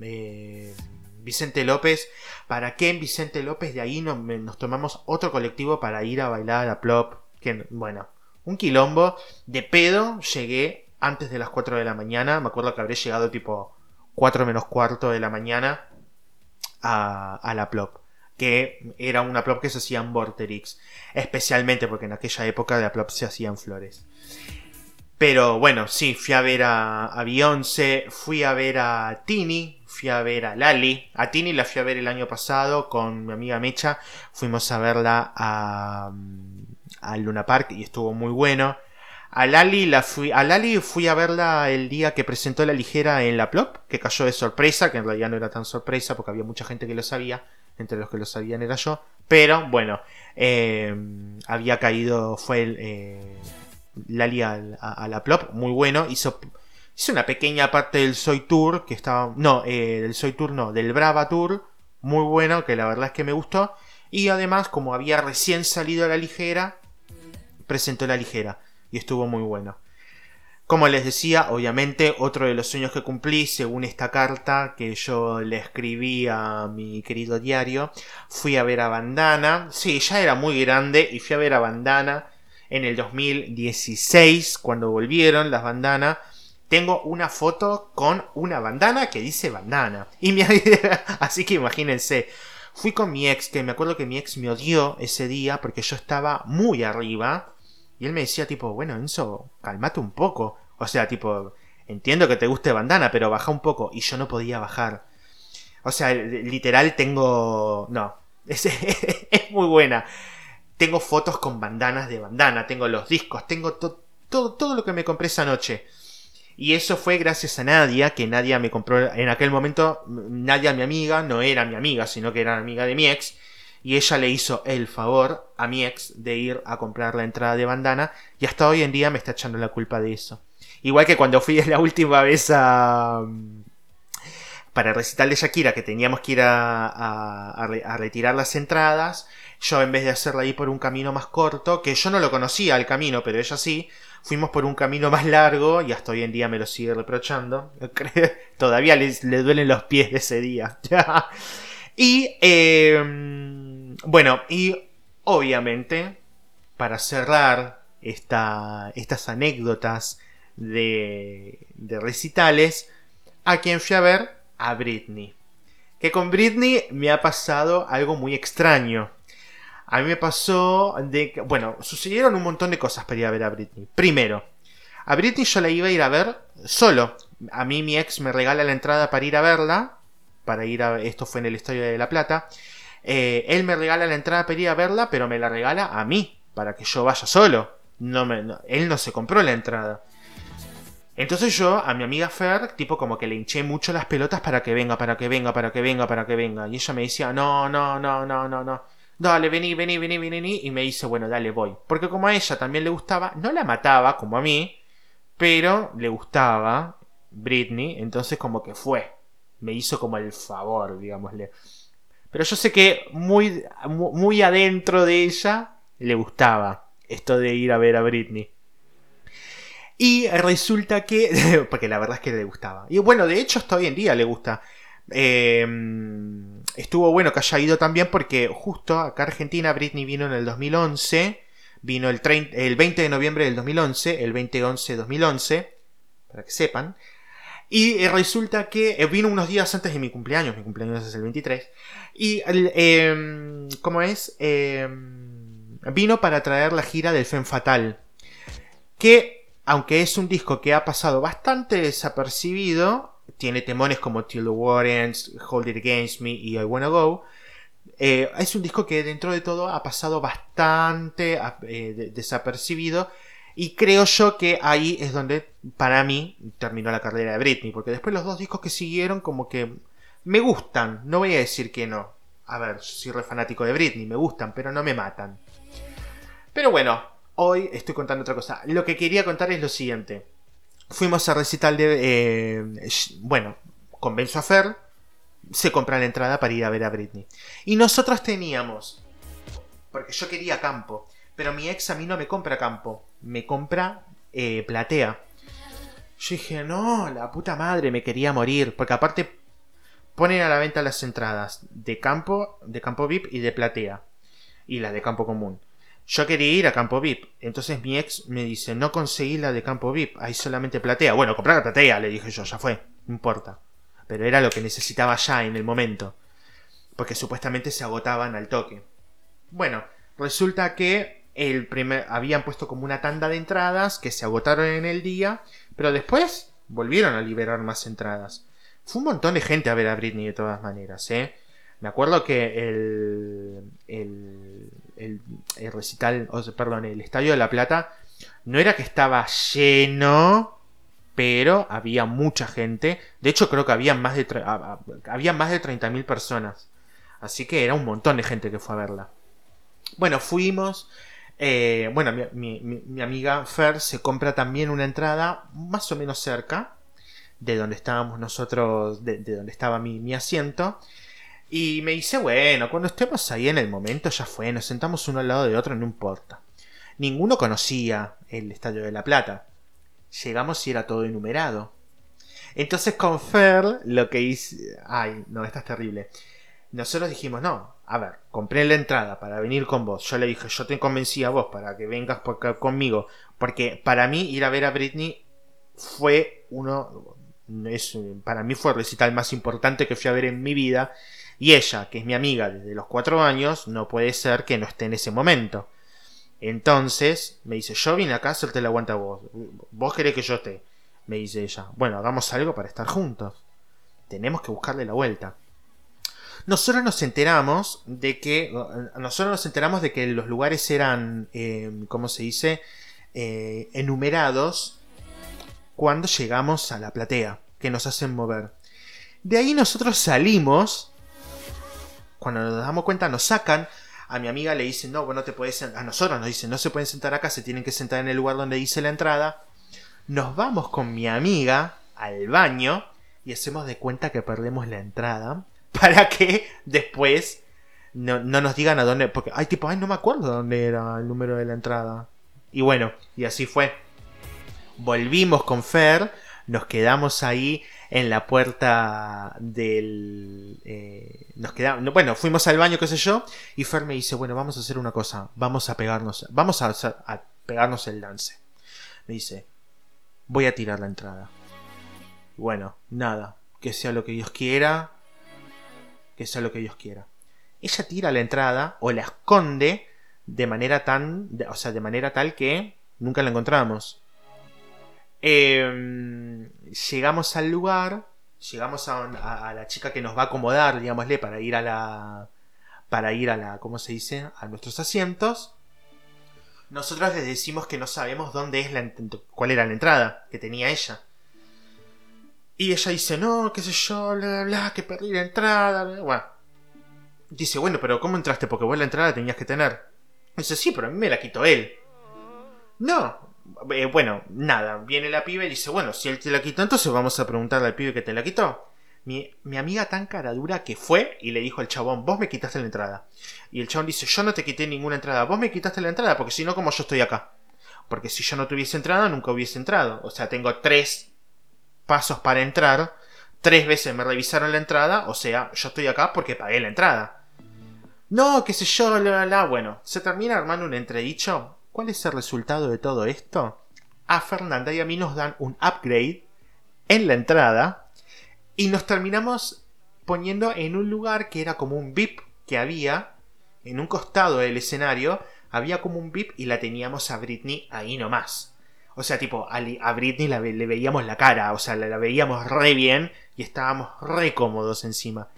eh, Vicente López. Para que en Vicente López de ahí nos, nos, tomamos otro colectivo para ir a bailar a Plop. Que, bueno, un quilombo. De pedo llegué antes de las 4 de la mañana. Me acuerdo que habré llegado tipo 4 menos cuarto de la mañana a, la plop. Que era una plop que se hacía en Vorterix. Especialmente porque en aquella época de la plop se hacían flores. Pero bueno, sí, fui a ver a, a Beyoncé, fui a ver a Tini, fui a ver a Lali. A Tini la fui a ver el año pasado con mi amiga Mecha. Fuimos a verla a, a Luna Park y estuvo muy bueno. A Lali, la fui, a fui a verla el día que presentó la ligera en la Plop, que cayó de sorpresa, que en realidad no era tan sorpresa porque había mucha gente que lo sabía, entre los que lo sabían era yo, Pero bueno, eh, había caído, fue el, eh, Lali a, a, la plop, muy bueno, hizo, hizo una pequeña parte del Soy Tour, que estaba, no, eh, del Soy Tour no, del Brava Tour, muy bueno, que la verdad es que me gustó, y además como había recién salido a la ligera, presentó la ligera, y estuvo muy bueno. Como les decía, obviamente otro de los sueños que cumplí, según esta carta que yo le escribí a mi querido diario, fui a ver a Bandana. Sí, ya era muy grande y fui a ver a Bandana en el 2016, cuando volvieron las bandanas. Tengo una foto con una bandana que dice bandana. Y mi... *laughs* Así que imagínense. Fui con mi ex, que me acuerdo que mi ex me odió ese día porque yo estaba muy arriba y él me decía tipo, bueno, Enzo, calmate un poco. O sea, tipo, entiendo que te guste bandana, pero baja un poco. Y yo no podía bajar. O sea, literal tengo... No, *laughs* es, es muy buena. Tengo fotos con bandanas de bandana, tengo los discos, tengo todo, todo lo que me compré esa noche. Y eso fue gracias a Nadia, que Nadia me compró en aquel momento. Nadia, mi amiga, no era mi amiga, sino que era amiga de mi ex y ella le hizo el favor a mi ex de ir a comprar la entrada de bandana y hasta hoy en día me está echando la culpa de eso. Igual que cuando fui *laughs* la última vez a... para el recital de Shakira que teníamos que ir a, retirar las entradas, yo en vez de hacerla ahí por un camino más corto, que yo no lo conocía el camino, pero ella sí, fuimos por un camino más largo y hasta hoy en día me lo sigue reprochando. *laughs* Todavía le, le duelen los pies de ese día. *laughs* y... Eh, bueno, y obviamente, para cerrar estas anécdotas de, de recitales, a quien fui a ver, a Britney. Que con Britney me ha pasado algo muy extraño. A mí me pasó de que, bueno, sucedieron un montón de cosas para ir a ver a Britney. Primero, a Britney yo la iba a ir a ver solo. A mí mi ex me regala la entrada para ir a verla. Para ir a. Esto fue en el Estadio de La Plata. Eh, él me regala la entrada para ir a verla, pero me la regala a mí, para que yo vaya solo. No él no se compró la entrada. Entonces yo a mi amiga Fer, tipo como que le hinché mucho las pelotas para que venga, para que venga, para que venga, para que venga. Y ella me decía, no, no, no, no, no, no. Dale, vení, vení, vení, vení, Y me dice, bueno, dale, voy. Porque como a ella también le gustaba, no la mataba como a mí, pero le gustaba Britney, entonces como que fue. Me hizo como el favor, digámosle. Pero yo sé que muy, muy adentro de ella le gustaba esto de ir a ver a Britney. Y resulta que. *laughs* Porque la verdad es que le gustaba. Y bueno, de hecho, hasta hoy en día le gusta. Em, estuvo bueno que haya ido también porque justo acá a Argentina Britney vino en el 2011. Vino el, el 20 de noviembre del 2011, el 2011-2011, para que sepan. Y resulta que eh, vino unos días antes de mi cumpleaños, mi cumpleaños es el 23. Y, eh, ¿cómo es? Em, vino para traer la gira del Fen Fatal. Que, aunque es un disco que ha pasado bastante desapercibido, tiene temones como Till the Warrens, Hold It Against Me y I Wanna Go. Eh, es un disco que dentro de todo ha pasado bastante eh, desapercibido y creo yo que ahí es donde, para mí, terminó la carrera de Britney. Porque después los dos discos que siguieron, como que me gustan. No voy a decir que no. A ver, soy re fanático de Britney, me gustan, pero no me matan. Pero bueno, hoy estoy contando otra cosa. Lo que quería contar es lo siguiente. Fuimos a recital de... Eh, bueno, convenzo a Fer. Se compra la entrada para ir a ver a Britney. Y nosotros teníamos... Porque yo quería campo. Pero mi ex a mí no me compra campo, me compra eh, platea. Yo dije, no, la puta madre, me quería morir. Porque aparte ponen a la venta las entradas de campo, de campo VIP y de platea. Y la de campo común. Yo quería ir a campo VIP. Entonces mi ex me dice, no conseguí la de campo VIP, hay solamente platea. Bueno, comprar la platea, le dije yo, ya fue, no importa. Pero era lo que necesitaba ya en el momento. Porque supuestamente se agotaban al toque. Bueno, resulta que el primer, habían puesto como una tanda de entradas que se agotaron en el día, pero después volvieron a liberar más entradas. Fue un montón de gente a ver a Britney de todas maneras, ¿eh? Me acuerdo que el, el, el, recital, perdón, el Estadio de la Plata no era que estaba lleno, pero había mucha gente. De hecho, creo que había más de, había más de 30.000 personas. Así que era un montón de gente que fue a verla. Bueno, fuimos. Eh, bueno, mi, amiga Fer se compra también una entrada más o menos cerca de donde estábamos nosotros, de, donde estaba mi, asiento. Y me dice, bueno, cuando estemos ahí en el momento ya fue, nos sentamos uno al lado de otro, no importa. Ninguno conocía el Estadio de la Plata. Llegamos y era todo enumerado. Entonces con Fer lo que hice... Ay, no, esta es terrible. Nosotros dijimos, no, a ver, compré la entrada para venir con vos. Yo le dije, yo te convencí a vos para que vengas por conmigo. Porque para mí ir a ver a Britney fue uno... Es, para mí fue el recital más importante que fui a ver en mi vida. Y ella, que es mi amiga desde los cuatro años, no puede ser que no esté en ese momento. Entonces me dice, yo vine acá a hacerte la aguanta vos. Vos querés que yo esté. Me dice ella, bueno, hagamos algo para estar juntos. Tenemos que buscarle la vuelta. Nosotros nos enteramos de que. Nosotros nos enteramos de que los lugares eran. Eh, ¿Cómo se dice? Eh, enumerados cuando llegamos a la platea. Que nos hacen mover. De ahí nosotros salimos. Cuando nos damos cuenta, nos sacan. A mi amiga le dicen, no, bueno, te puedes. A nosotros nos dicen, no se pueden sentar acá, se tienen que sentar en el lugar donde dice la entrada. Nos vamos con mi amiga al baño y hacemos de cuenta que perdemos la entrada para que después no, nos digan a dónde. Porque, ay, tipo, ay, no me acuerdo dónde era el número de la entrada. Y bueno, y así fue. Volvimos con Fer, nos quedamos ahí en la puerta del... Eh, nos quedamos, bueno, fuimos al baño, qué sé yo, y Fer me dice, bueno, vamos a hacer una cosa, vamos a pegarnos, vamos a, a pegarnos el lance. Me dice, voy a tirar la entrada. Bueno, nada, que sea lo que Dios quiera, que sea lo que Dios quiera. Ella tira la entrada o la esconde de manera tan, o sea, de manera tal que nunca la encontramos. Em, llegamos al lugar, llegamos a, la chica que nos va a acomodar, digámosle, para ir a la, para ir a la, ¿cómo se dice? A nuestros asientos. Nosotros les decimos que no sabemos dónde es la, cuál era la entrada que tenía ella. Y ella dice, no, qué sé yo, bla, bla, que perdí la entrada. Bueno. Dice, bueno, pero ¿cómo entraste? Porque vos la entrada la tenías que tener. Dice, sí, pero a mí me la quitó él. No. Eh, bueno, nada. Viene la piba y dice, bueno, si él te la quitó, entonces vamos a preguntarle al pibe que te la quitó. Mi, mi, amiga tan cara dura que fue y le dijo al chabón, vos me quitaste la entrada. Y el chabón dice, yo no te quité ninguna entrada, vos me quitaste la entrada, porque si no, como yo estoy acá. Porque si yo no tuviese entrada, nunca hubiese entrado. O sea, tengo tres pasos para entrar, tres veces me revisaron la entrada, o sea, yo estoy acá porque pagué la entrada. No, qué sé yo, la, la, Bueno, se termina armando un entredicho. ¿Cuál es el resultado de todo esto? A Fernanda y a mí nos dan un upgrade en la entrada y nos terminamos poniendo en un lugar que era como un VIP que había en un costado del escenario. Había como un VIP y la teníamos a Britney ahí nomás. O sea, tipo, a, Britney le veíamos la cara, o sea, la, veíamos re bien y estábamos re cómodos encima.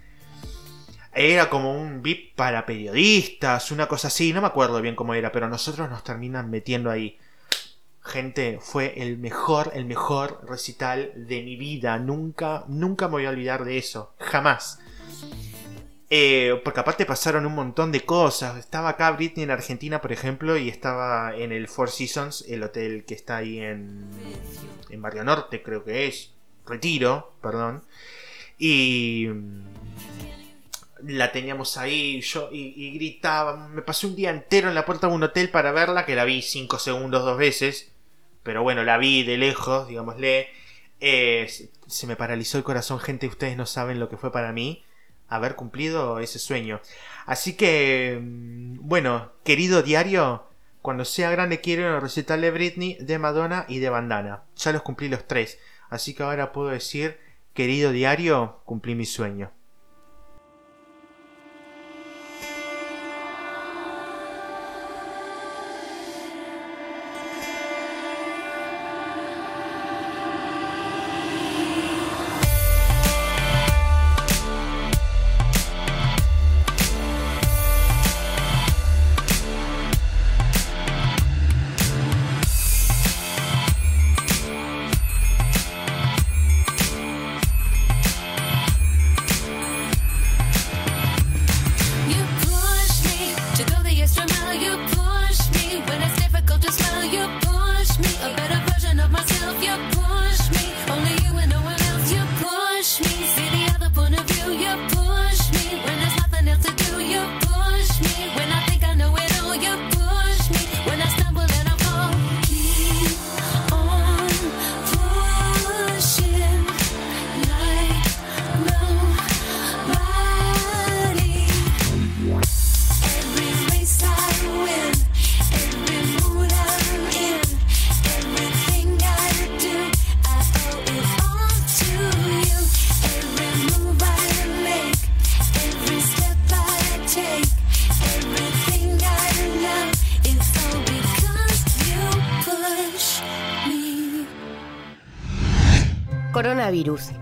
Era como un VIP para periodistas, una cosa así, no me acuerdo bien cómo era, pero nosotros nos terminan metiendo ahí. Gente, fue el mejor, el mejor recital de mi vida. Nunca, nunca me voy a olvidar de eso. Jamás. Eh, porque aparte pasaron un montón de cosas. Estaba acá Britney en Argentina, por ejemplo, y estaba en el Four Seasons, el hotel que está ahí en, en Barrio Norte, creo que es. Retiro, perdón. Y la teníamos ahí yo y, gritaba. Me pasé un día entero en la puerta de un hotel para verla, que la vi 5 segundos dos veces. Pero bueno, la vi de lejos, digámosle. Eh, se me paralizó el corazón, gente. Ustedes no saben lo que fue para mí haber cumplido ese sueño. Así que, mm, bueno, querido diario, cuando sea grande quiero recital de Britney, de Madonna y de Bandana. Ya los cumplí los tres. Así que ahora puedo decir, querido diario, cumplí mi sueño.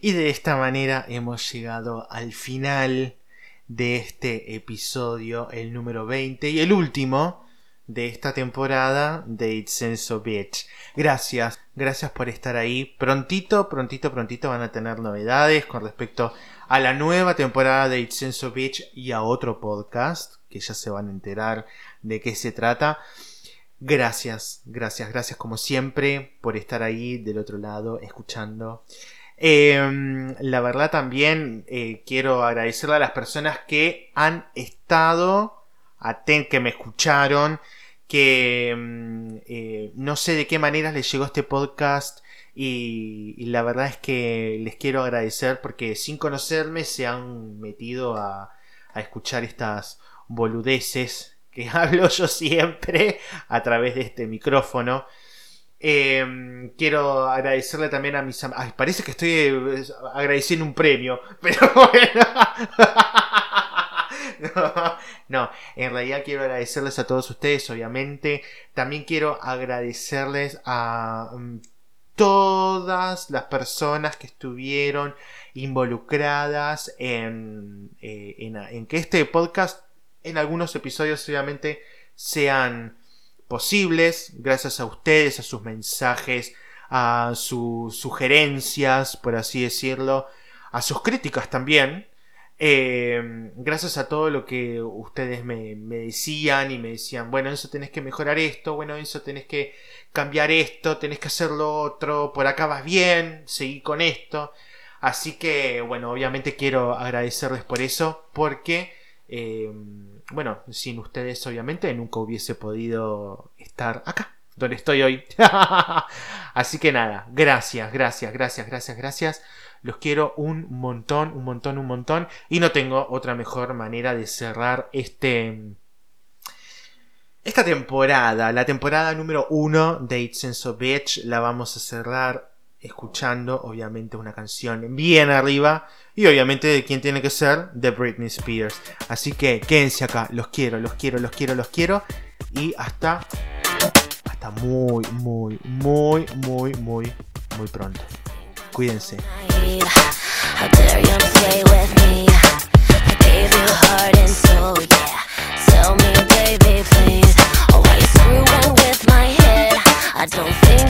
Y de esta manera hemos llegado al final de este episodio, el número 20 y el último de esta temporada de It's Senso Beach. Gracias, gracias por estar ahí. Prontito, prontito, prontito van a tener novedades con respecto a la nueva temporada de It's Senso Beach y a otro podcast que ya se van a enterar de qué se trata. Gracias, gracias, gracias como siempre por estar ahí del otro lado escuchando Em, la verdad también eh, quiero agradecerle a las personas que han estado, aten que me escucharon, que em, eh, no sé de qué manera les llegó este podcast y, la verdad es que les quiero agradecer porque sin conocerme se han metido a, a escuchar estas boludeces que *laughs* hablo yo siempre a través de este micrófono. Em, quiero agradecerle también a mis amigos. Parece que estoy agradeciendo un premio, *laughs* pero bueno. *laughs* no, en realidad quiero agradecerles a todos ustedes, obviamente. También quiero agradecerles a mm, todas las personas que estuvieron involucradas en, eh, en, en que este podcast, en algunos episodios, obviamente, sean posibles, gracias a ustedes, a sus mensajes, a sus sugerencias, por así decirlo, a sus críticas también. Eh, gracias a todo lo que ustedes me, decían y me decían, bueno, eso tenés que mejorar esto, bueno, eso tenés que cambiar esto, tenés que hacer lo otro, por acá vas bien, seguí con esto. Así que, bueno, obviamente quiero agradecerles por eso, porque eh, bueno, sin ustedes obviamente nunca hubiese podido estar acá, donde estoy hoy. *laughs* Así que nada, gracias, gracias, gracias, gracias, gracias. Los quiero un montón, un montón, un montón. Y no tengo otra mejor manera de cerrar este... Esta temporada, la temporada número uno de It's Sense Bitch, la vamos a cerrar escuchando, obviamente, una canción bien arriba. Y obviamente de quién tiene que ser, de Britney Spears. Así que quédense acá, los quiero, los quiero, los quiero, los quiero. Y hasta, hasta muy, muy, muy, muy, muy, muy pronto. Cuídense. Think that I took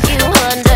you back.